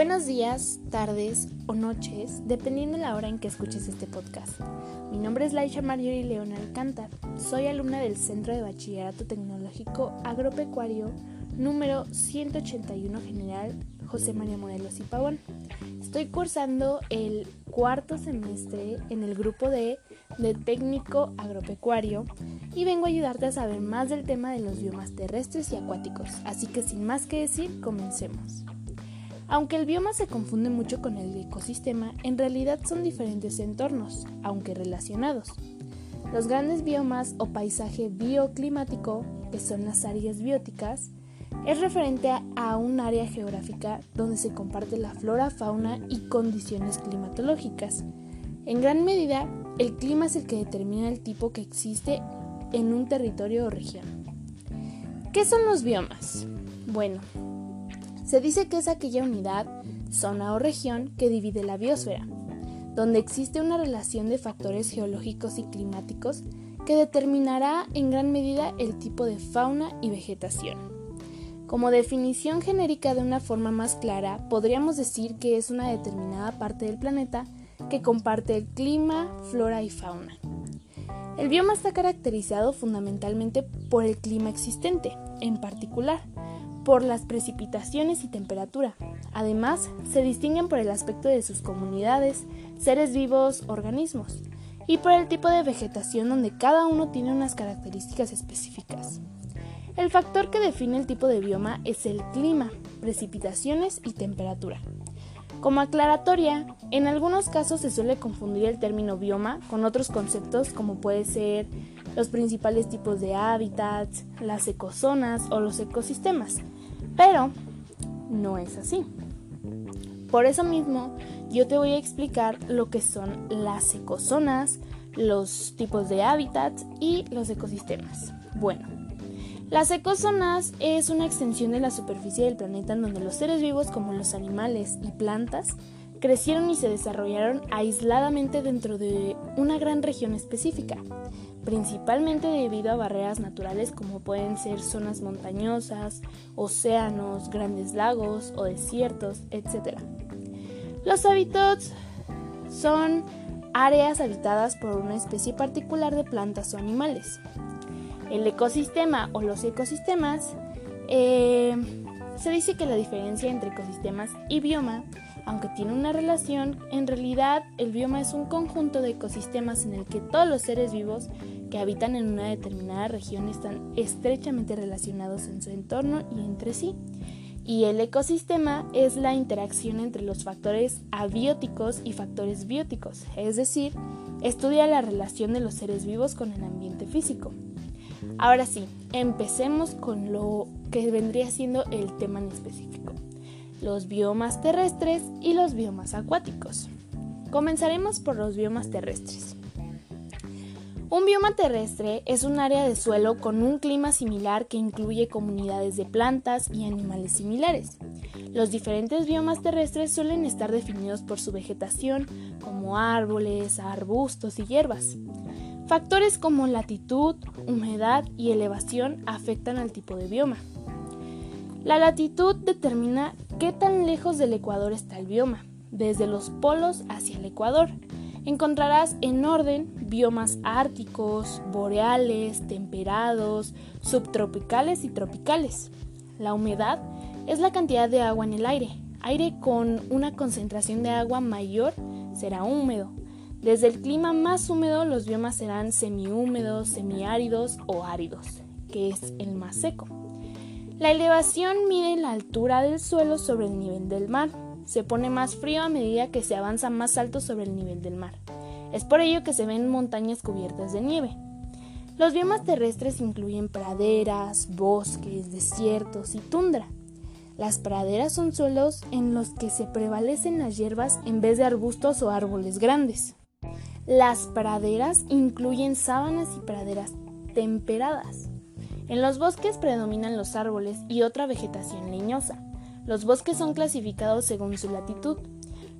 Buenos días, tardes o noches, dependiendo de la hora en que escuches este podcast. Mi nombre es Laisha Marjorie León Alcántar. Soy alumna del Centro de Bachillerato Tecnológico Agropecuario número 181 General José María Morelos y Pavón. Estoy cursando el cuarto semestre en el grupo D de técnico agropecuario y vengo a ayudarte a saber más del tema de los biomas terrestres y acuáticos. Así que sin más que decir, comencemos. Aunque el bioma se confunde mucho con el ecosistema, en realidad son diferentes entornos, aunque relacionados. Los grandes biomas o paisaje bioclimático, que son las áreas bióticas, es referente a un área geográfica donde se comparte la flora, fauna y condiciones climatológicas. En gran medida, el clima es el que determina el tipo que existe en un territorio o región. ¿Qué son los biomas? Bueno, se dice que es aquella unidad, zona o región que divide la biosfera, donde existe una relación de factores geológicos y climáticos que determinará en gran medida el tipo de fauna y vegetación. Como definición genérica de una forma más clara, podríamos decir que es una determinada parte del planeta que comparte el clima, flora y fauna. El bioma está caracterizado fundamentalmente por el clima existente, en particular, por las precipitaciones y temperatura. Además, se distinguen por el aspecto de sus comunidades, seres vivos, organismos, y por el tipo de vegetación donde cada uno tiene unas características específicas. El factor que define el tipo de bioma es el clima, precipitaciones y temperatura. Como aclaratoria, en algunos casos se suele confundir el término bioma con otros conceptos como puede ser los principales tipos de hábitats, las ecozonas o los ecosistemas, pero no es así. Por eso mismo, yo te voy a explicar lo que son las ecozonas, los tipos de hábitats y los ecosistemas. Bueno, las ecozonas es una extensión de la superficie del planeta en donde los seres vivos como los animales y plantas crecieron y se desarrollaron aisladamente dentro de una gran región específica, principalmente debido a barreras naturales como pueden ser zonas montañosas, océanos, grandes lagos o desiertos, etc. Los hábitats son áreas habitadas por una especie particular de plantas o animales. El ecosistema o los ecosistemas eh, se dice que la diferencia entre ecosistemas y bioma aunque tiene una relación, en realidad el bioma es un conjunto de ecosistemas en el que todos los seres vivos que habitan en una determinada región están estrechamente relacionados en su entorno y entre sí. Y el ecosistema es la interacción entre los factores abióticos y factores bióticos, es decir, estudia la relación de los seres vivos con el ambiente físico. Ahora sí, empecemos con lo que vendría siendo el tema en específico los biomas terrestres y los biomas acuáticos. Comenzaremos por los biomas terrestres. Un bioma terrestre es un área de suelo con un clima similar que incluye comunidades de plantas y animales similares. Los diferentes biomas terrestres suelen estar definidos por su vegetación, como árboles, arbustos y hierbas. Factores como latitud, humedad y elevación afectan al tipo de bioma. La latitud determina qué tan lejos del ecuador está el bioma. Desde los polos hacia el ecuador encontrarás en orden biomas árticos, boreales, temperados, subtropicales y tropicales. La humedad es la cantidad de agua en el aire. Aire con una concentración de agua mayor será húmedo. Desde el clima más húmedo los biomas serán semihúmedos, semiáridos o áridos, que es el más seco. La elevación mide la altura del suelo sobre el nivel del mar. Se pone más frío a medida que se avanza más alto sobre el nivel del mar. Es por ello que se ven montañas cubiertas de nieve. Los biomas terrestres incluyen praderas, bosques, desiertos y tundra. Las praderas son suelos en los que se prevalecen las hierbas en vez de arbustos o árboles grandes. Las praderas incluyen sábanas y praderas temperadas. En los bosques predominan los árboles y otra vegetación leñosa. Los bosques son clasificados según su latitud.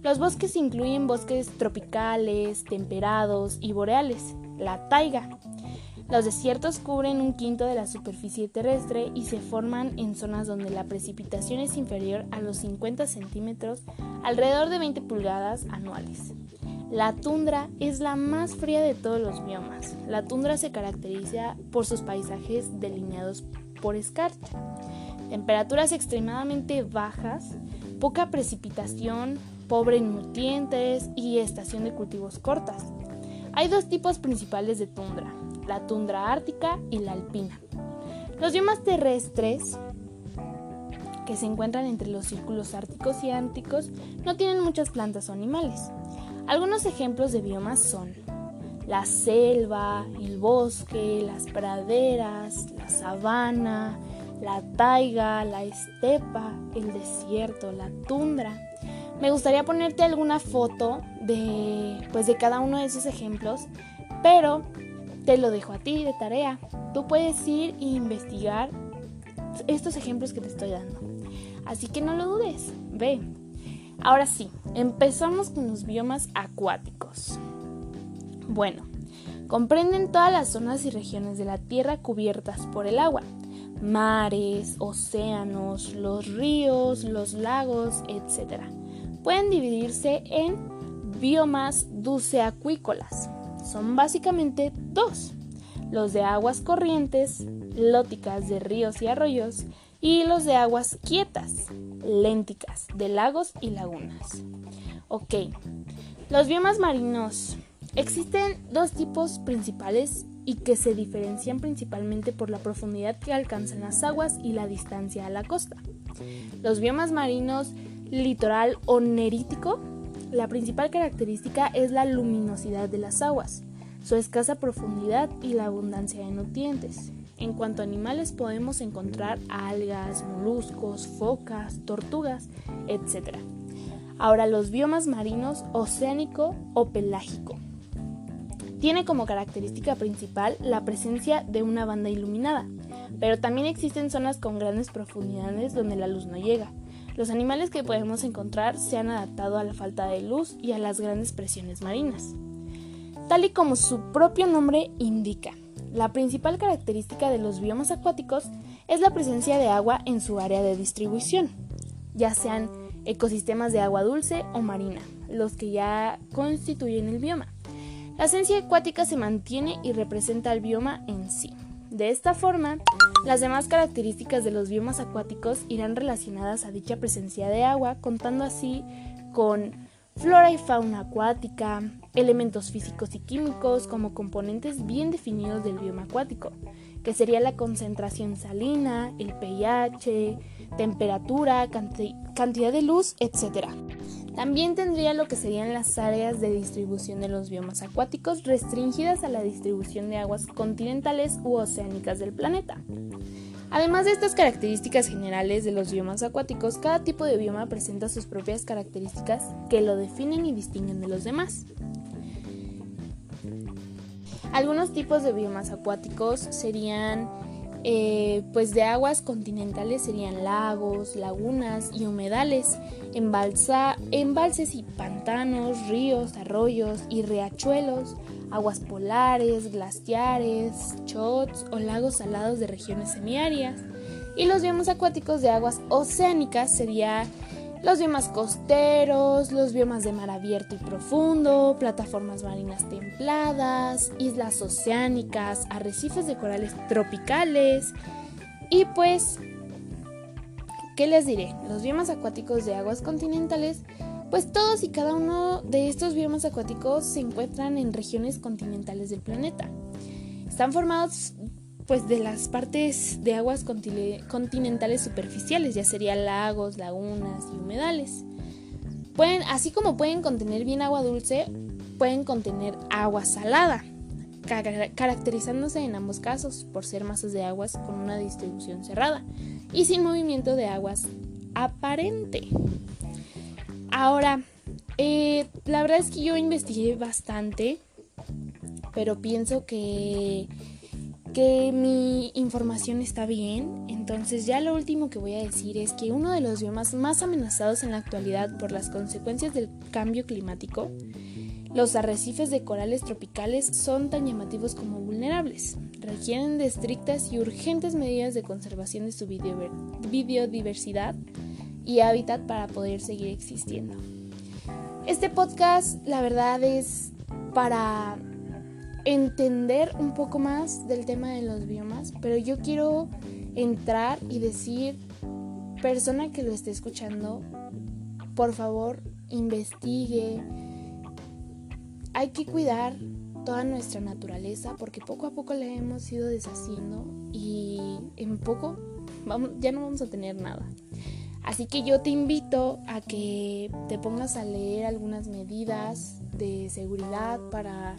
Los bosques incluyen bosques tropicales, temperados y boreales, la taiga. Los desiertos cubren un quinto de la superficie terrestre y se forman en zonas donde la precipitación es inferior a los 50 centímetros, alrededor de 20 pulgadas anuales. La tundra es la más fría de todos los biomas. La tundra se caracteriza por sus paisajes delineados por escarcha, temperaturas extremadamente bajas, poca precipitación, pobre en nutrientes y estación de cultivos cortas. Hay dos tipos principales de tundra, la tundra ártica y la alpina. Los biomas terrestres que se encuentran entre los círculos árticos y ánticos no tienen muchas plantas o animales. Algunos ejemplos de biomas son la selva, el bosque, las praderas, la sabana, la taiga, la estepa, el desierto, la tundra. Me gustaría ponerte alguna foto de pues de cada uno de esos ejemplos, pero te lo dejo a ti de tarea. Tú puedes ir e investigar estos ejemplos que te estoy dando. Así que no lo dudes, ve. Ahora sí, empezamos con los biomas acuáticos. Bueno, comprenden todas las zonas y regiones de la Tierra cubiertas por el agua. Mares, océanos, los ríos, los lagos, etc. Pueden dividirse en biomas dulceacuícolas son básicamente dos, los de aguas corrientes, lóticas de ríos y arroyos, y los de aguas quietas, lénticas, de lagos y lagunas. Ok, los biomas marinos. Existen dos tipos principales y que se diferencian principalmente por la profundidad que alcanzan las aguas y la distancia a la costa. Los biomas marinos litoral o nerítico la principal característica es la luminosidad de las aguas, su escasa profundidad y la abundancia de nutrientes. En cuanto a animales podemos encontrar algas, moluscos, focas, tortugas, etc. Ahora los biomas marinos oceánico o pelágico. Tiene como característica principal la presencia de una banda iluminada, pero también existen zonas con grandes profundidades donde la luz no llega, los animales que podemos encontrar se han adaptado a la falta de luz y a las grandes presiones marinas. Tal y como su propio nombre indica, la principal característica de los biomas acuáticos es la presencia de agua en su área de distribución, ya sean ecosistemas de agua dulce o marina, los que ya constituyen el bioma. La esencia acuática se mantiene y representa el bioma en sí. De esta forma, las demás características de los biomas acuáticos irán relacionadas a dicha presencia de agua, contando así con flora y fauna acuática, elementos físicos y químicos como componentes bien definidos del bioma acuático, que sería la concentración salina, el pH, temperatura, cantidad de luz, etc. También tendría lo que serían las áreas de distribución de los biomas acuáticos restringidas a la distribución de aguas continentales u oceánicas del planeta. Además de estas características generales de los biomas acuáticos, cada tipo de bioma presenta sus propias características que lo definen y distinguen de los demás. Algunos tipos de biomas acuáticos serían eh, pues de aguas continentales serían lagos, lagunas y humedales, embalses y pantanos, ríos, arroyos y riachuelos, aguas polares, glaciares, chots o lagos salados de regiones semiáridas. Y los biomas acuáticos de aguas oceánicas serían los biomas costeros, los biomas de mar abierto y profundo, plataformas marinas templadas, islas oceánicas, arrecifes de corales tropicales y pues, ¿qué les diré? Los biomas acuáticos de aguas continentales, pues todos y cada uno de estos biomas acuáticos se encuentran en regiones continentales del planeta. Están formados pues de las partes de aguas continentales superficiales, ya serían lagos, lagunas y humedales. Pueden, así como pueden contener bien agua dulce, pueden contener agua salada, caracterizándose en ambos casos por ser masas de aguas con una distribución cerrada y sin movimiento de aguas aparente. Ahora, eh, la verdad es que yo investigué bastante, pero pienso que que mi información está bien. Entonces ya lo último que voy a decir es que uno de los biomas más amenazados en la actualidad por las consecuencias del cambio climático, los arrecifes de corales tropicales son tan llamativos como vulnerables. requieren de estrictas y urgentes medidas de conservación de su biodiversidad y hábitat para poder seguir existiendo. Este podcast, la verdad, es para entender un poco más del tema de los biomas, pero yo quiero entrar y decir, persona que lo esté escuchando, por favor, investigue. Hay que cuidar toda nuestra naturaleza porque poco a poco la hemos ido deshaciendo y en poco vamos, ya no vamos a tener nada. Así que yo te invito a que te pongas a leer algunas medidas de seguridad para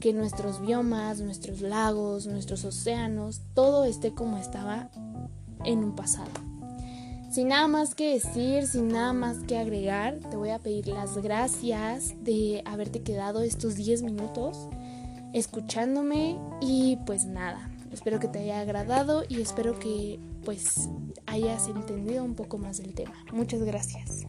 que nuestros biomas, nuestros lagos, nuestros océanos, todo esté como estaba en un pasado. Sin nada más que decir, sin nada más que agregar, te voy a pedir las gracias de haberte quedado estos 10 minutos escuchándome y pues nada, espero que te haya agradado y espero que pues hayas entendido un poco más del tema. Muchas gracias.